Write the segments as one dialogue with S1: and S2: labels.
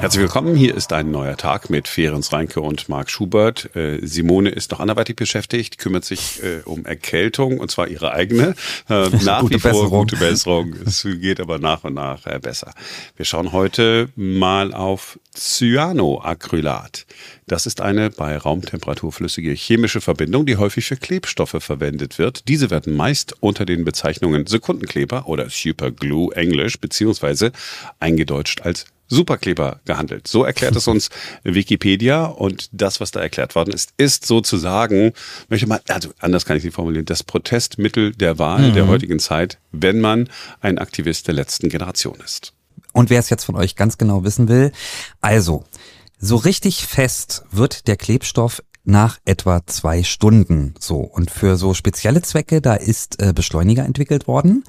S1: Herzlich willkommen. Hier ist ein neuer Tag mit Ferenc Reinke und Marc Schubert. Äh, Simone ist noch anderweitig beschäftigt, kümmert sich äh, um Erkältung und zwar ihre eigene. Äh, nach
S2: gute
S1: wie vor
S2: Besserung.
S1: gute Besserung. Es geht aber nach und nach äh, besser. Wir schauen heute mal auf Cyanoacrylat. Das ist eine bei Raumtemperatur flüssige chemische Verbindung, die häufig für Klebstoffe verwendet wird. Diese werden meist unter den Bezeichnungen Sekundenkleber oder Superglue Englisch beziehungsweise eingedeutscht als Superkleber gehandelt. So erklärt es uns Wikipedia und das, was da erklärt worden ist, ist sozusagen, möchte mal, also anders kann ich nicht formulieren, das Protestmittel der Wahl der heutigen Zeit, wenn man ein Aktivist der letzten Generation ist.
S2: Und wer es jetzt von euch ganz genau wissen will, also, so richtig fest wird der Klebstoff nach etwa zwei Stunden so. Und für so spezielle Zwecke, da ist äh, Beschleuniger entwickelt worden.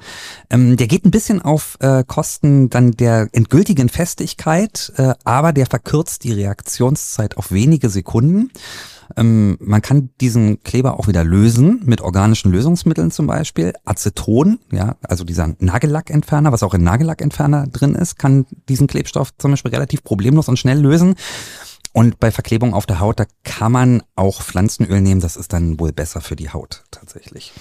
S2: Ähm, der geht ein bisschen auf äh, Kosten dann der endgültigen Festigkeit, äh, aber der verkürzt die Reaktionszeit auf wenige Sekunden. Ähm, man kann diesen Kleber auch wieder lösen mit organischen Lösungsmitteln zum Beispiel. Aceton, ja, also dieser Nagellackentferner, was auch in Nagellackentferner drin ist, kann diesen Klebstoff zum Beispiel relativ problemlos und schnell lösen. Und bei Verklebung auf der Haut, da kann man auch Pflanzenöl nehmen. Das ist dann wohl besser für die Haut tatsächlich.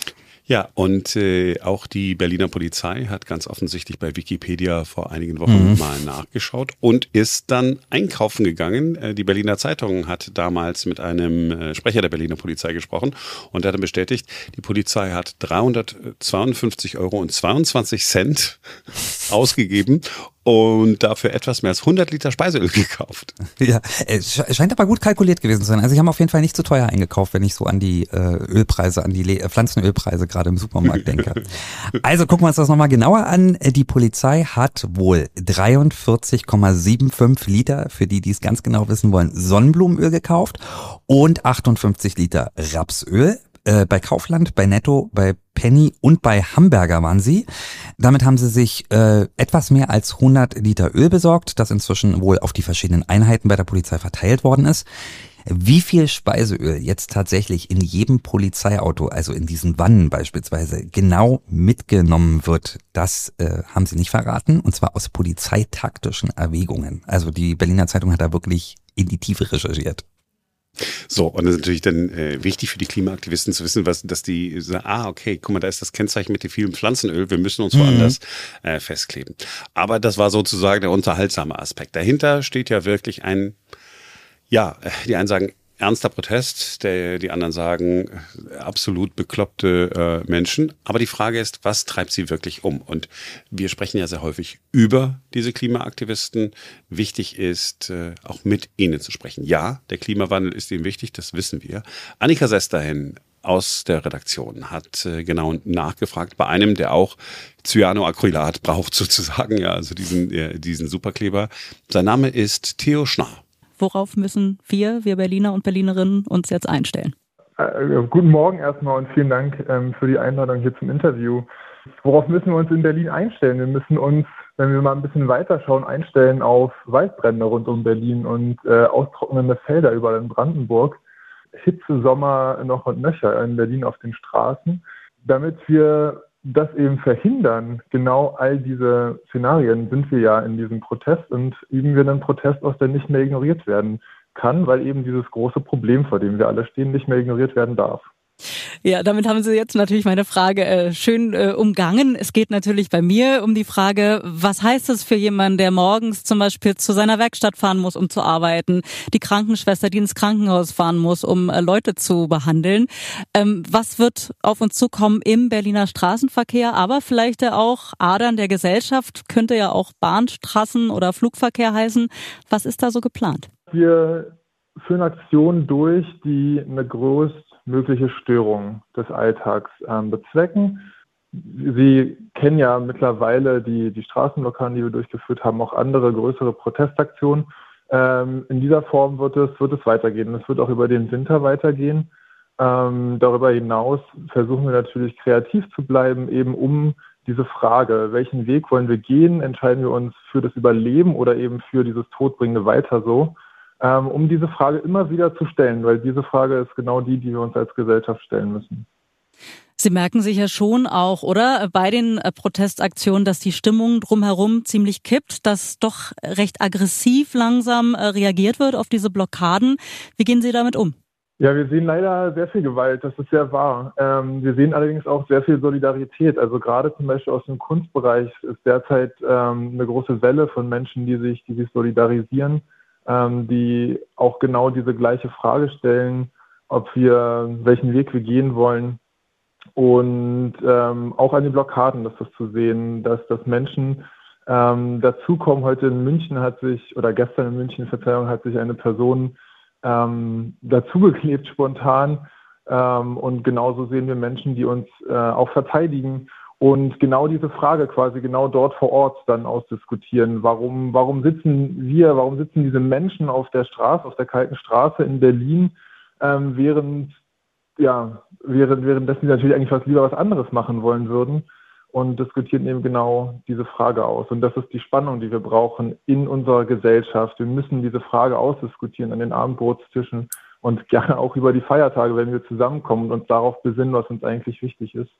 S1: Ja, und äh, auch die Berliner Polizei hat ganz offensichtlich bei Wikipedia vor einigen Wochen mal nachgeschaut und ist dann einkaufen gegangen. Äh, die Berliner Zeitung hat damals mit einem äh, Sprecher der Berliner Polizei gesprochen und hat dann bestätigt, die Polizei hat 352 Euro und 22 Cent ausgegeben und dafür etwas mehr als 100 Liter Speiseöl gekauft.
S2: Ja, es sche- scheint aber gut kalkuliert gewesen zu sein. Also sie haben auf jeden Fall nicht zu teuer eingekauft, wenn ich so an die äh, Ölpreise, an die Le äh, Pflanzenölpreise gerade im Supermarkt denke. Also gucken wir uns das nochmal genauer an. Die Polizei hat wohl 43,75 Liter, für die, die es ganz genau wissen wollen, Sonnenblumenöl gekauft und 58 Liter Rapsöl. Äh, bei Kaufland, bei Netto, bei Penny und bei Hamburger waren sie. Damit haben sie sich äh, etwas mehr als 100 Liter Öl besorgt, das inzwischen wohl auf die verschiedenen Einheiten bei der Polizei verteilt worden ist. Wie viel Speiseöl jetzt tatsächlich in jedem Polizeiauto, also in diesen Wannen beispielsweise, genau mitgenommen wird, das äh, haben sie nicht verraten, und zwar aus polizeitaktischen Erwägungen. Also die Berliner Zeitung hat da wirklich in die Tiefe recherchiert.
S1: So, und das ist natürlich dann äh, wichtig für die Klimaaktivisten zu wissen, was, dass die sagen, ah, okay, guck mal, da ist das Kennzeichen mit dem vielen Pflanzenöl, wir müssen uns woanders äh, festkleben. Aber das war sozusagen der unterhaltsame Aspekt. Dahinter steht ja wirklich ein, ja, die einen sagen, ernster Protest, der, die anderen sagen, absolut bekloppte äh, Menschen. Aber die Frage ist, was treibt sie wirklich um? Und wir sprechen ja sehr häufig über diese Klimaaktivisten. Wichtig ist, äh, auch mit ihnen zu sprechen. Ja, der Klimawandel ist ihnen wichtig, das wissen wir. Annika Sesterhin aus der Redaktion hat äh, genau nachgefragt bei einem, der auch Cyanoacrylat braucht sozusagen, ja, also diesen, äh, diesen Superkleber. Sein Name ist Theo Schnarr.
S3: Worauf müssen wir, wir Berliner und Berlinerinnen, uns jetzt einstellen?
S4: Äh, guten Morgen erstmal und vielen Dank ähm, für die Einladung hier zum Interview. Worauf müssen wir uns in Berlin einstellen? Wir müssen uns, wenn wir mal ein bisschen weiterschauen, einstellen auf Waldbrände rund um Berlin und äh, austrocknende Felder überall in Brandenburg. Hitzesommer noch und nöcher in Berlin auf den Straßen. Damit wir das eben verhindern, genau all diese Szenarien, sind wir ja in diesem Protest und üben wir einen Protest aus, der nicht mehr ignoriert werden kann, weil eben dieses große Problem, vor dem wir alle stehen, nicht mehr ignoriert werden darf.
S3: Ja, damit haben Sie jetzt natürlich meine Frage äh, schön äh, umgangen. Es geht natürlich bei mir um die Frage, was heißt es für jemanden, der morgens zum Beispiel zu seiner Werkstatt fahren muss, um zu arbeiten, die Krankenschwester, die ins Krankenhaus fahren muss, um äh, Leute zu behandeln. Ähm, was wird auf uns zukommen im Berliner Straßenverkehr, aber vielleicht auch Adern der Gesellschaft, könnte ja auch Bahnstraßen oder Flugverkehr heißen. Was ist da so geplant?
S4: Wir führen Aktionen durch, die eine größtmögliche Störung des Alltags ähm, bezwecken. Sie kennen ja mittlerweile die, die Straßenblockaden, die wir durchgeführt haben, auch andere größere Protestaktionen. Ähm, in dieser Form wird es, wird es weitergehen. Es wird auch über den Winter weitergehen. Ähm, darüber hinaus versuchen wir natürlich kreativ zu bleiben, eben um diese Frage, welchen Weg wollen wir gehen, entscheiden wir uns für das Überleben oder eben für dieses todbringende Weiter so, ähm, um diese Frage immer wieder zu stellen, weil diese Frage ist genau die, die wir uns als Gesellschaft stellen müssen.
S3: Sie merken sich ja schon auch, oder? Bei den äh, Protestaktionen, dass die Stimmung drumherum ziemlich kippt, dass doch recht aggressiv langsam äh, reagiert wird auf diese Blockaden. Wie gehen Sie damit um?
S4: Ja, wir sehen leider sehr viel Gewalt, das ist sehr wahr. Ähm, wir sehen allerdings auch sehr viel Solidarität. Also gerade zum Beispiel aus dem Kunstbereich ist derzeit ähm, eine große Welle von Menschen, die sich, die sich solidarisieren, ähm, die auch genau diese gleiche Frage stellen, ob wir, welchen Weg wir gehen wollen. Und ähm, auch an den Blockaden ist das zu sehen, dass, dass Menschen ähm, dazukommen. Heute in München hat sich, oder gestern in München, Verzeihung, hat sich eine Person ähm, dazugeklebt spontan. Ähm, und genauso sehen wir Menschen, die uns äh, auch verteidigen und genau diese Frage quasi genau dort vor Ort dann ausdiskutieren. Warum, warum sitzen wir, warum sitzen diese Menschen auf der Straße, auf der kalten Straße in Berlin, ähm, während, ja, während, währenddessen sie natürlich eigentlich was lieber was anderes machen wollen würden und diskutieren eben genau diese Frage aus. Und das ist die Spannung, die wir brauchen in unserer Gesellschaft. Wir müssen diese Frage ausdiskutieren an den Abendbrotstischen und gerne auch über die Feiertage, wenn wir zusammenkommen und uns darauf besinnen, was uns eigentlich wichtig ist.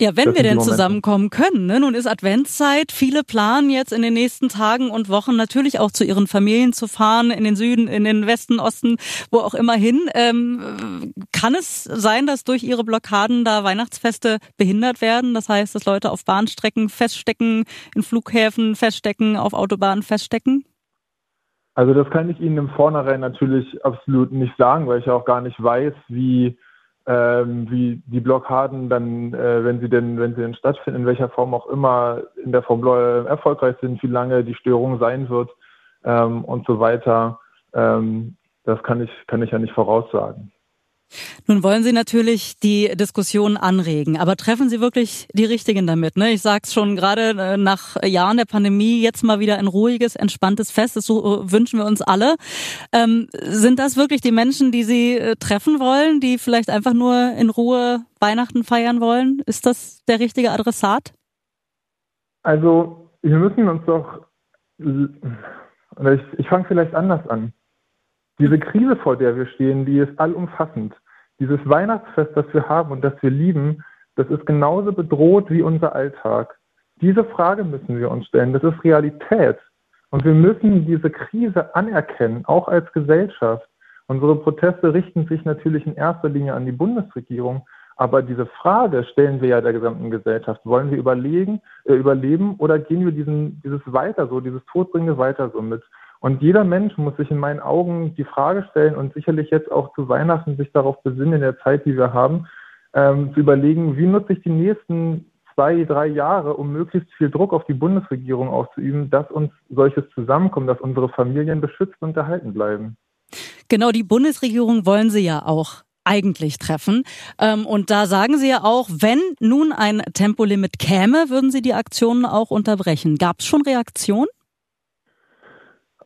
S3: Ja, wenn wir denn zusammenkommen können. Ne? Nun ist Adventszeit. Viele planen jetzt in den nächsten Tagen und Wochen natürlich auch zu ihren Familien zu fahren, in den Süden, in den Westen, Osten, wo auch immer hin. Ähm, kann es sein, dass durch ihre Blockaden da Weihnachtsfeste behindert werden? Das heißt, dass Leute auf Bahnstrecken feststecken, in Flughäfen feststecken, auf Autobahnen feststecken?
S4: Also das kann ich Ihnen im Vornherein natürlich absolut nicht sagen, weil ich auch gar nicht weiß, wie ähm, wie die Blockaden dann, äh, wenn sie denn, wenn sie denn stattfinden, in welcher Form auch immer in der Form äh, erfolgreich sind, wie lange die Störung sein wird ähm, und so weiter. Ähm, das kann ich, kann ich ja nicht voraussagen.
S3: Nun wollen Sie natürlich die Diskussion anregen, aber treffen Sie wirklich die Richtigen damit? Ne? Ich sage es schon gerade äh, nach Jahren der Pandemie, jetzt mal wieder ein ruhiges, entspanntes Fest, das so äh, wünschen wir uns alle. Ähm, sind das wirklich die Menschen, die Sie äh, treffen wollen, die vielleicht einfach nur in Ruhe Weihnachten feiern wollen? Ist das der richtige Adressat?
S4: Also wir müssen uns doch, ich, ich fange vielleicht anders an. Diese Krise, vor der wir stehen, die ist allumfassend. Dieses Weihnachtsfest, das wir haben und das wir lieben, das ist genauso bedroht wie unser Alltag. Diese Frage müssen wir uns stellen. Das ist Realität. Und wir müssen diese Krise anerkennen, auch als Gesellschaft. Unsere Proteste richten sich natürlich in erster Linie an die Bundesregierung. Aber diese Frage stellen wir ja der gesamten Gesellschaft. Wollen wir überlegen, äh, überleben oder gehen wir diesen, dieses weiter so, dieses Todbringende weiter so mit? Und jeder Mensch muss sich in meinen Augen die Frage stellen und sicherlich jetzt auch zu Weihnachten sich darauf besinnen, in der Zeit, die wir haben, ähm, zu überlegen, wie nutze ich die nächsten zwei, drei Jahre, um möglichst viel Druck auf die Bundesregierung auszuüben, dass uns solches zusammenkommt, dass unsere Familien beschützt und erhalten bleiben.
S3: Genau, die Bundesregierung wollen Sie ja auch eigentlich treffen. Ähm, und da sagen Sie ja auch, wenn nun ein Tempolimit käme, würden Sie die Aktionen auch unterbrechen. Gab es schon Reaktionen?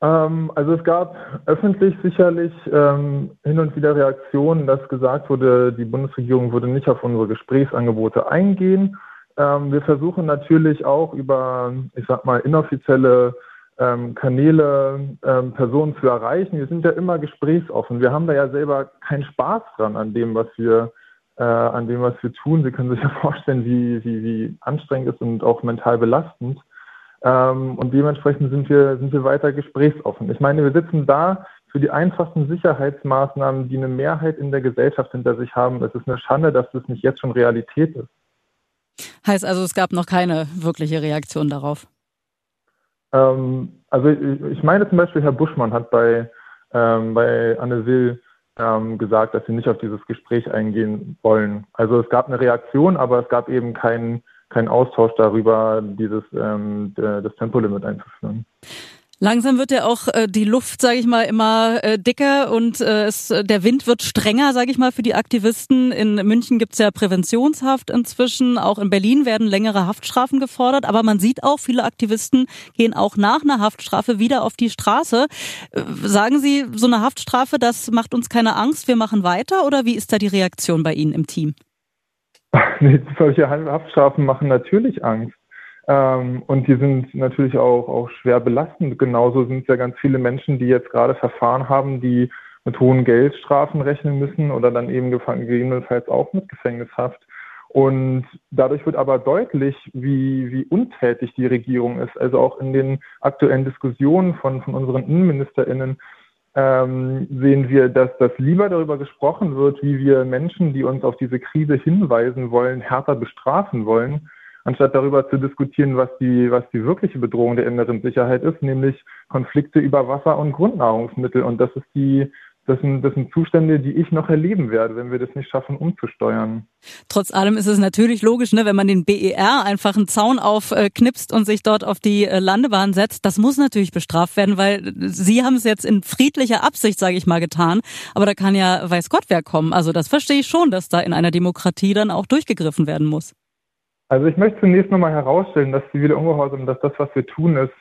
S4: Ähm, also es gab öffentlich sicherlich ähm, hin und wieder Reaktionen, dass gesagt wurde, die Bundesregierung würde nicht auf unsere Gesprächsangebote eingehen. Ähm, wir versuchen natürlich auch über, ich sag mal, inoffizielle ähm, Kanäle ähm, Personen zu erreichen. Wir sind ja immer gesprächsoffen. Wir haben da ja selber keinen Spaß dran an dem, was wir äh, an dem, was wir tun. Sie können sich ja vorstellen, wie, wie, wie anstrengend ist und auch mental belastend. Ähm, und dementsprechend sind wir, sind wir weiter gesprächsoffen. Ich meine, wir sitzen da für die einfachsten Sicherheitsmaßnahmen, die eine Mehrheit in der Gesellschaft hinter sich haben. Es ist eine Schande, dass das nicht jetzt schon Realität ist.
S3: Heißt also, es gab noch keine wirkliche Reaktion darauf?
S4: Ähm, also ich, ich, meine zum Beispiel, Herr Buschmann hat bei, ähm, bei Anne Will ähm, gesagt, dass sie nicht auf dieses Gespräch eingehen wollen. Also es gab eine Reaktion, aber es gab eben keinen kein Austausch darüber, dieses ähm, das Tempolimit einzuführen.
S3: Langsam wird ja auch äh, die Luft, sage ich mal, immer äh, dicker und äh, es, der Wind wird strenger, sage ich mal, für die Aktivisten. In München gibt's ja Präventionshaft inzwischen. Auch in Berlin werden längere Haftstrafen gefordert. Aber man sieht auch, viele Aktivisten gehen auch nach einer Haftstrafe wieder auf die Straße. Äh, sagen Sie, so eine Haftstrafe, das macht uns keine Angst, wir machen weiter? Oder wie ist da die Reaktion bei Ihnen im Team?
S4: solche Haftstrafen machen natürlich Angst. Ähm, und die sind natürlich auch, auch schwer belastend. Genauso sind es ja ganz viele Menschen, die jetzt gerade Verfahren haben, die mit hohen Geldstrafen rechnen müssen oder dann eben gegebenenfalls auch mit Gefängnishaft. Und dadurch wird aber deutlich, wie, wie untätig die Regierung ist. Also auch in den aktuellen Diskussionen von, von unseren InnenministerInnen ähm, sehen wir, dass das lieber darüber gesprochen wird, wie wir Menschen, die uns auf diese Krise hinweisen wollen, härter bestrafen wollen, anstatt darüber zu diskutieren, was die, was die wirkliche Bedrohung der inneren Sicherheit ist, nämlich Konflikte über Wasser und Grundnahrungsmittel. Und das ist die, das sind, das sind Zustände, die ich noch erleben werde, wenn wir das nicht schaffen, umzusteuern.
S3: Trotz allem ist es natürlich logisch, ne, wenn man den BER einfach einen Zaun aufknipst und sich dort auf die äh, Landebahn setzt, das muss natürlich bestraft werden, weil Sie haben es jetzt in friedlicher Absicht, sage ich mal, getan. Aber da kann ja weiß Gott wer kommen. Also das verstehe ich schon, dass da in einer Demokratie dann auch durchgegriffen werden muss.
S4: Also ich möchte zunächst nochmal herausstellen, dass zivile Ungehorsam, dass das, was wir tun, ist,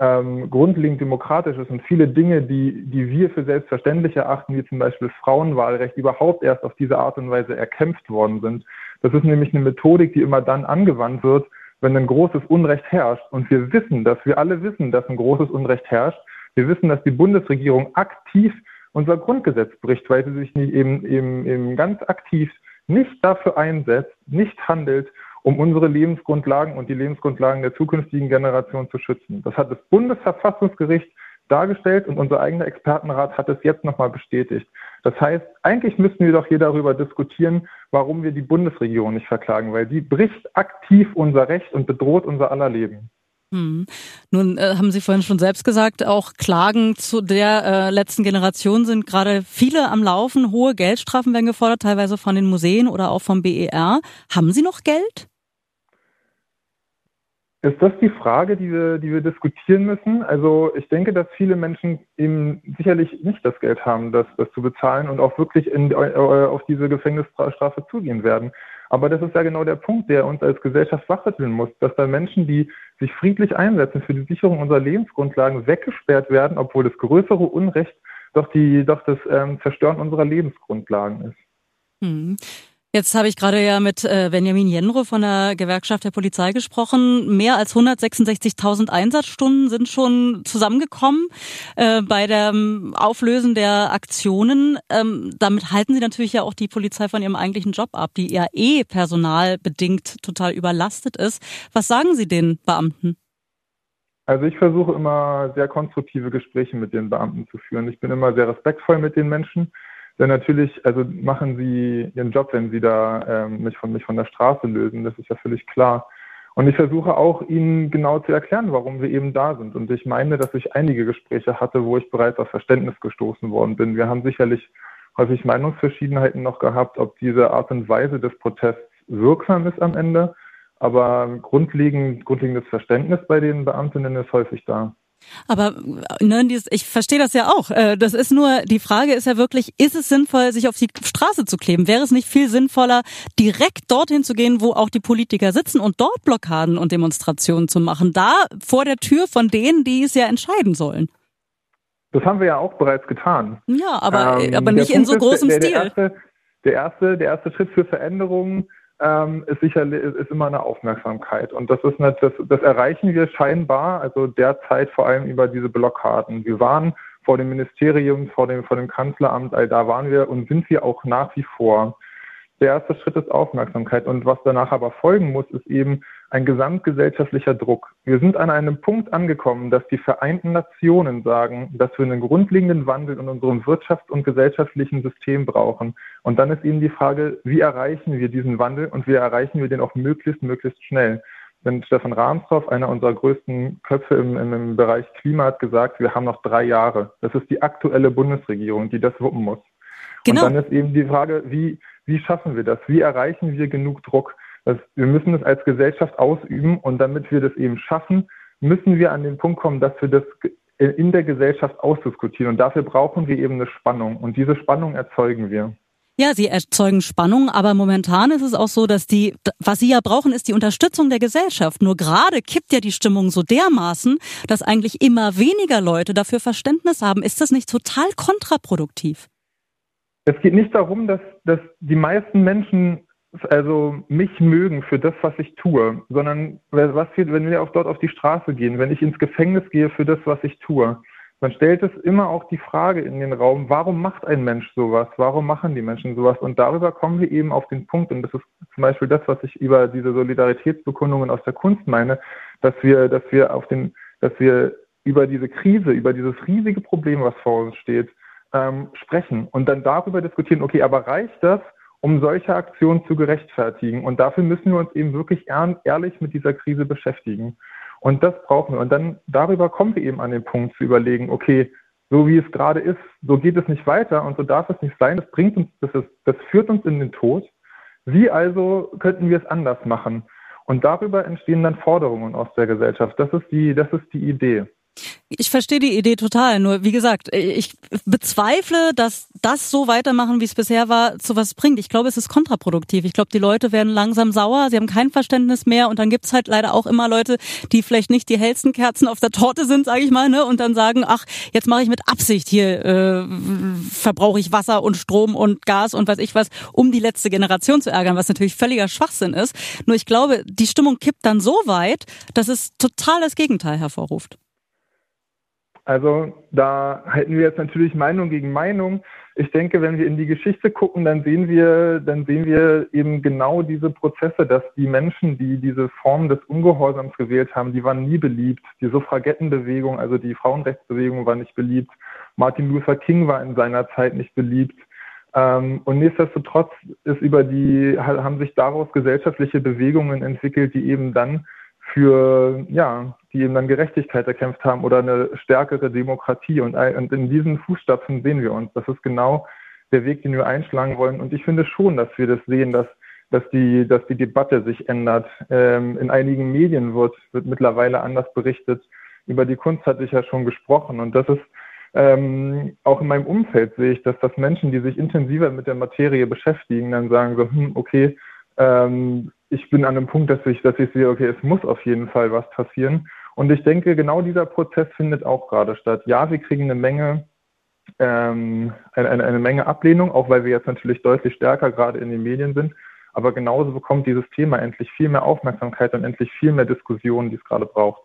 S4: ähm, grundlegend demokratisch ist und viele Dinge, die, die wir für selbstverständlich erachten, wie zum Beispiel Frauenwahlrecht, überhaupt erst auf diese Art und Weise erkämpft worden sind. Das ist nämlich eine Methodik, die immer dann angewandt wird, wenn ein großes Unrecht herrscht. Und wir wissen, dass wir alle wissen, dass ein großes Unrecht herrscht. Wir wissen, dass die Bundesregierung aktiv unser Grundgesetz bricht, weil sie sich nicht eben, eben, eben ganz aktiv nicht dafür einsetzt, nicht handelt um unsere Lebensgrundlagen und die Lebensgrundlagen der zukünftigen Generation zu schützen. Das hat das Bundesverfassungsgericht dargestellt und unser eigener Expertenrat hat es jetzt nochmal bestätigt. Das heißt, eigentlich müssten wir doch hier darüber diskutieren, warum wir die Bundesregierung nicht verklagen, weil die bricht aktiv unser Recht und bedroht unser aller Leben.
S3: Hm. Nun äh, haben Sie vorhin schon selbst gesagt, auch Klagen zu der äh, letzten Generation sind gerade viele am Laufen. Hohe Geldstrafen werden gefordert, teilweise von den Museen oder auch vom BER. Haben Sie noch Geld?
S4: Ist das die Frage, die wir, die wir diskutieren müssen? Also ich denke, dass viele Menschen eben sicherlich nicht das Geld haben, das, das zu bezahlen und auch wirklich in, äh, auf diese Gefängnisstrafe zugehen werden. Aber das ist ja genau der Punkt, der uns als Gesellschaft wachrütteln muss, dass da Menschen, die sich friedlich einsetzen für die Sicherung unserer Lebensgrundlagen, weggesperrt werden, obwohl das größere Unrecht doch, die, doch das ähm, Zerstören unserer Lebensgrundlagen ist.
S3: Hm. Jetzt habe ich gerade ja mit äh, Benjamin Jenro von der Gewerkschaft der Polizei gesprochen. Mehr als 166.000 Einsatzstunden sind schon zusammengekommen äh, bei dem Auflösen der Aktionen. Ähm, damit halten Sie natürlich ja auch die Polizei von ihrem eigentlichen Job ab, die ja eh personalbedingt total überlastet ist. Was sagen Sie den Beamten?
S4: Also ich versuche immer sehr konstruktive Gespräche mit den Beamten zu führen. Ich bin immer sehr respektvoll mit den Menschen. Denn natürlich, also machen sie ihren Job, wenn sie da ähm, mich, von, mich von der Straße lösen. Das ist ja völlig klar. Und ich versuche auch, ihnen genau zu erklären, warum wir eben da sind. Und ich meine, dass ich einige Gespräche hatte, wo ich bereits auf Verständnis gestoßen worden bin. Wir haben sicherlich häufig Meinungsverschiedenheiten noch gehabt, ob diese Art und Weise des Protests wirksam ist am Ende. Aber grundlegend, grundlegendes Verständnis bei den Beamtinnen ist häufig da.
S3: Aber ne, ich verstehe das ja auch. Äh, das ist nur, die Frage ist ja wirklich, ist es sinnvoll, sich auf die Straße zu kleben? Wäre es nicht viel sinnvoller, direkt dorthin zu gehen, wo auch die Politiker sitzen und dort Blockaden und Demonstrationen zu machen? Da vor der Tür von denen, die es ja entscheiden sollen.
S4: Das haben wir ja auch bereits getan.
S3: Ja, aber, ähm, aber nicht in so großem
S4: der, der,
S3: Stil.
S4: Erste, der erste, der erste Schritt für Veränderungen ähm, ist sicherlich ist immer eine Aufmerksamkeit. Und das ist nicht, das, das erreichen wir scheinbar, also derzeit vor allem über diese Blockaden. Wir waren vor dem Ministerium, vor dem, vor dem Kanzleramt, all da waren wir und sind wir auch nach wie vor. Der erste Schritt ist Aufmerksamkeit. Und was danach aber folgen muss, ist eben ein gesamtgesellschaftlicher Druck. Wir sind an einem Punkt angekommen, dass die Vereinten Nationen sagen, dass wir einen grundlegenden Wandel in unserem wirtschafts- und gesellschaftlichen System brauchen. Und dann ist eben die Frage, wie erreichen wir diesen Wandel und wie erreichen wir den auch möglichst, möglichst schnell. Denn Stefan Rahmstorff, einer unserer größten Köpfe im, im, Bereich Klima, hat gesagt, wir haben noch drei Jahre. Das ist die aktuelle Bundesregierung, die das wuppen muss. Genau. Und dann ist eben die Frage, wie, wie schaffen wir das? Wie erreichen wir genug Druck? Das, wir müssen es als Gesellschaft ausüben und damit wir das eben schaffen, müssen wir an den Punkt kommen, dass wir das in der Gesellschaft ausdiskutieren. Und dafür brauchen wir eben eine Spannung. Und diese Spannung erzeugen wir.
S3: Ja, sie erzeugen Spannung, aber momentan ist es auch so, dass die, was sie ja brauchen, ist die Unterstützung der Gesellschaft. Nur gerade kippt ja die Stimmung so dermaßen, dass eigentlich immer weniger Leute dafür Verständnis haben. Ist das nicht total kontraproduktiv?
S4: Es geht nicht darum, dass, dass die meisten Menschen also mich mögen für das, was ich tue, sondern was wir, wenn wir auch dort auf die Straße gehen, wenn ich ins Gefängnis gehe für das, was ich tue, man stellt es immer auch die Frage in den Raum, warum macht ein Mensch sowas? Warum machen die Menschen sowas? Und darüber kommen wir eben auf den Punkt, und das ist zum Beispiel das, was ich über diese Solidaritätsbekundungen aus der Kunst meine, dass wir, dass wir auf den, dass wir über diese Krise, über dieses riesige Problem, was vor uns steht, ähm, sprechen und dann darüber diskutieren, okay, aber reicht das, um solche Aktionen zu gerechtfertigen? Und dafür müssen wir uns eben wirklich ehrlich mit dieser Krise beschäftigen. Und das brauchen wir. Und dann darüber kommen wir eben an den Punkt zu überlegen, okay, so wie es gerade ist, so geht es nicht weiter und so darf es nicht sein. Das bringt uns, das, ist, das führt uns in den Tod. Wie also könnten wir es anders machen? Und darüber entstehen dann Forderungen aus der Gesellschaft. Das ist die, das ist die Idee.
S3: Ich verstehe die Idee total. Nur wie gesagt, ich bezweifle, dass das so weitermachen, wie es bisher war, zu was bringt. Ich glaube, es ist kontraproduktiv. Ich glaube, die Leute werden langsam sauer, sie haben kein Verständnis mehr und dann gibt's halt leider auch immer Leute, die vielleicht nicht die hellsten Kerzen auf der Torte sind, sage ich mal, ne? und dann sagen, ach, jetzt mache ich mit Absicht hier, äh, verbrauche ich Wasser und Strom und Gas und weiß ich was, um die letzte Generation zu ärgern, was natürlich völliger Schwachsinn ist. Nur ich glaube, die Stimmung kippt dann so weit, dass es total das Gegenteil hervorruft.
S4: Also da halten wir jetzt natürlich Meinung gegen Meinung. Ich denke, wenn wir in die Geschichte gucken, dann sehen wir, dann sehen wir eben genau diese Prozesse, dass die Menschen, die diese Form des Ungehorsams gewählt haben, die waren nie beliebt. Die Suffragettenbewegung, also die Frauenrechtsbewegung war nicht beliebt. Martin Luther King war in seiner Zeit nicht beliebt. Ähm, und nichtsdestotrotz ist über die, haben sich daraus gesellschaftliche Bewegungen entwickelt, die eben dann für, ja, die eben dann Gerechtigkeit erkämpft haben oder eine stärkere Demokratie. Und, in diesen Fußstapfen sehen wir uns. Das ist genau der Weg, den wir einschlagen wollen. Und ich finde schon, dass wir das sehen, dass, dass, die, dass die Debatte sich ändert. Ähm, in einigen Medien wird, wird mittlerweile anders berichtet. Über die Kunst hatte ich ja schon gesprochen. Und das ist ähm, auch in meinem Umfeld sehe ich, dass das Menschen, die sich intensiver mit der Materie beschäftigen, dann sagen so, hm, okay, ähm, ich bin an einem Punkt, dass ich, dass ich sehe, okay, es muss auf jeden Fall was passieren. Und ich denke, genau dieser Prozess findet auch gerade statt. Ja, wir kriegen eine Menge, ähm, eine, eine, Menge Ablehnung, auch weil wir jetzt natürlich deutlich stärker gerade in den Medien sind. Aber genauso bekommt dieses Thema endlich viel mehr Aufmerksamkeit und endlich viel mehr Diskussionen, die es gerade braucht.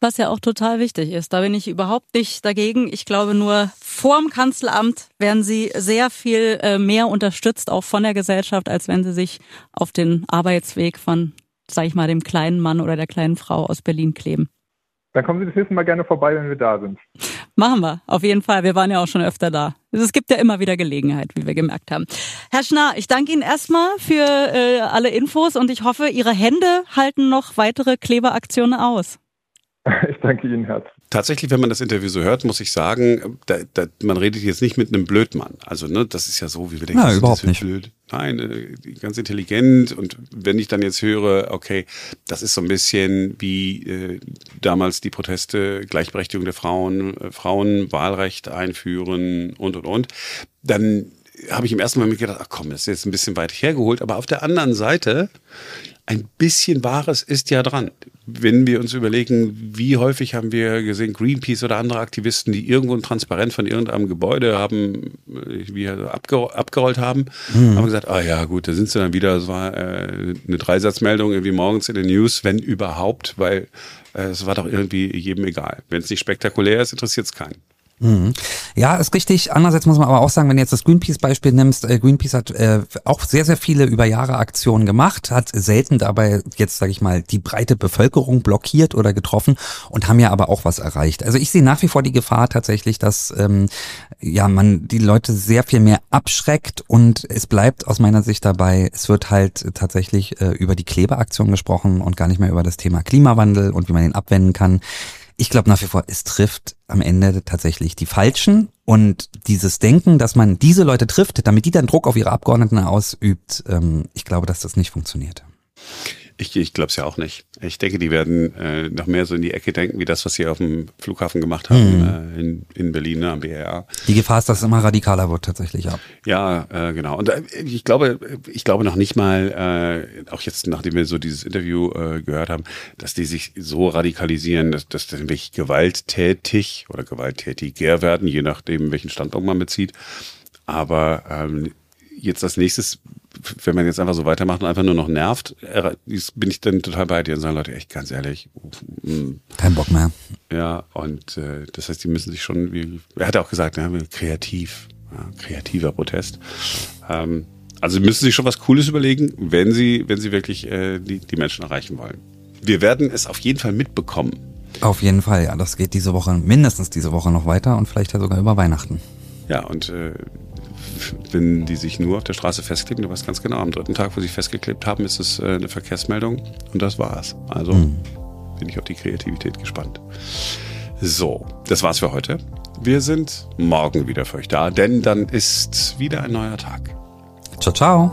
S3: Was ja auch total wichtig ist. Da bin ich überhaupt nicht dagegen. Ich glaube nur, vorm Kanzleramt werden sie sehr viel äh, mehr unterstützt, auch von der Gesellschaft, als wenn sie sich auf den Arbeitsweg von, sag ich mal, dem kleinen Mann oder der kleinen Frau aus Berlin kleben.
S4: Dann kommen Sie das nächste Mal gerne vorbei, wenn wir da sind.
S3: Machen wir, auf jeden Fall. Wir waren ja auch schon öfter da. Es gibt ja immer wieder Gelegenheit, wie wir gemerkt haben. Herr Schnarr, ich danke Ihnen erstmal für äh, alle Infos und ich hoffe, Ihre Hände halten noch weitere Kleberaktionen aus.
S4: Ich danke Ihnen herzlich.
S1: Tatsächlich, wenn man das Interview so hört, muss ich sagen, da, da, man redet jetzt nicht mit einem Blödmann. Also, ne, das ist ja so, wie wir denken, das
S2: überhaupt
S1: ist
S2: nicht.
S1: blöd. Nein, äh, ganz intelligent. Und wenn ich dann jetzt höre, okay, das ist so ein bisschen wie äh, damals die Proteste, Gleichberechtigung der Frauen, äh, Frauenwahlrecht einführen und und und, dann habe ich im ersten Moment gedacht, ach komm, das ist jetzt ein bisschen weit hergeholt. Aber auf der anderen Seite, ein bisschen Wahres ist ja dran. Wenn wir uns überlegen, wie häufig haben wir gesehen, Greenpeace oder andere Aktivisten, die irgendwo ein Transparent von irgendeinem Gebäude haben, äh, wie abger abgerollt haben, mhm. haben gesagt, ah ja gut, da sind sie dann wieder, es war äh, eine Dreisatzmeldung irgendwie morgens in den News, wenn überhaupt, weil äh, es war doch irgendwie jedem egal. Wenn es nicht spektakulär ist, interessiert es keinen.
S2: Mhm. Ja, ist richtig. Andererseits muss man aber auch sagen, wenn du jetzt das Greenpeace-Beispiel nimmst, äh, Greenpeace hat äh, auch sehr, sehr viele über Jahre Aktionen gemacht, hat selten dabei jetzt, sage ich mal, die breite Bevölkerung blockiert oder getroffen und haben ja aber auch was erreicht. Also ich sehe nach wie vor die Gefahr tatsächlich, dass ähm, ja man die Leute sehr viel mehr abschreckt und es bleibt aus meiner Sicht dabei, es wird halt tatsächlich äh, über die Klebeaktion gesprochen und gar nicht mehr über das Thema Klimawandel und wie man ihn abwenden kann ich glaube nach wie vor, es trifft am Ende tatsächlich die Falschen. Und dieses Denken, dass man diese Leute trifft, damit die dann Druck auf ihre Abgeordneten ausübt, ähm, ich glaube, dass das nicht funktioniert.
S1: Ich, ich glaube es ja auch nicht. Ich denke, die werden äh, noch mehr so in die Ecke denken, wie das, was sie auf dem Flughafen gemacht haben mhm. äh, in, in Berlin ne, am BER.
S2: Die Gefahr ist, dass es immer radikaler wird tatsächlich, ja.
S1: Ja, äh, genau. Und äh, ich glaube, ich glaube noch nicht mal, äh, auch jetzt, nachdem wir so dieses Interview äh, gehört haben, dass die sich so radikalisieren, dass, dass die wirklich gewalttätig oder gewalttätiger werden, je nachdem, welchen Standpunkt man bezieht. Aber ähm, jetzt als nächstes wenn man jetzt einfach so weitermacht und einfach nur noch nervt, bin ich dann total bei dir und sagen Leute, echt ganz ehrlich,
S2: kein Bock mehr.
S1: Ja, und äh, das heißt, die müssen sich schon, wie, er hat auch gesagt, ja, kreativ, ja, kreativer Protest. Ähm, also sie müssen sich schon was Cooles überlegen, wenn sie, wenn sie wirklich äh, die, die Menschen erreichen wollen. Wir werden es auf jeden Fall mitbekommen.
S2: Auf jeden Fall, ja. Das geht diese Woche, mindestens diese Woche noch weiter und vielleicht ja sogar über Weihnachten.
S1: Ja, und äh, wenn die sich nur auf der Straße festkleben, du weißt ganz genau, am dritten Tag, wo sie festgeklebt haben, ist es äh, eine Verkehrsmeldung und das war's. Also mhm. bin ich auf die Kreativität gespannt. So, das war's für heute. Wir sind morgen wieder für euch da, denn dann ist wieder ein neuer Tag.
S2: Ciao, ciao.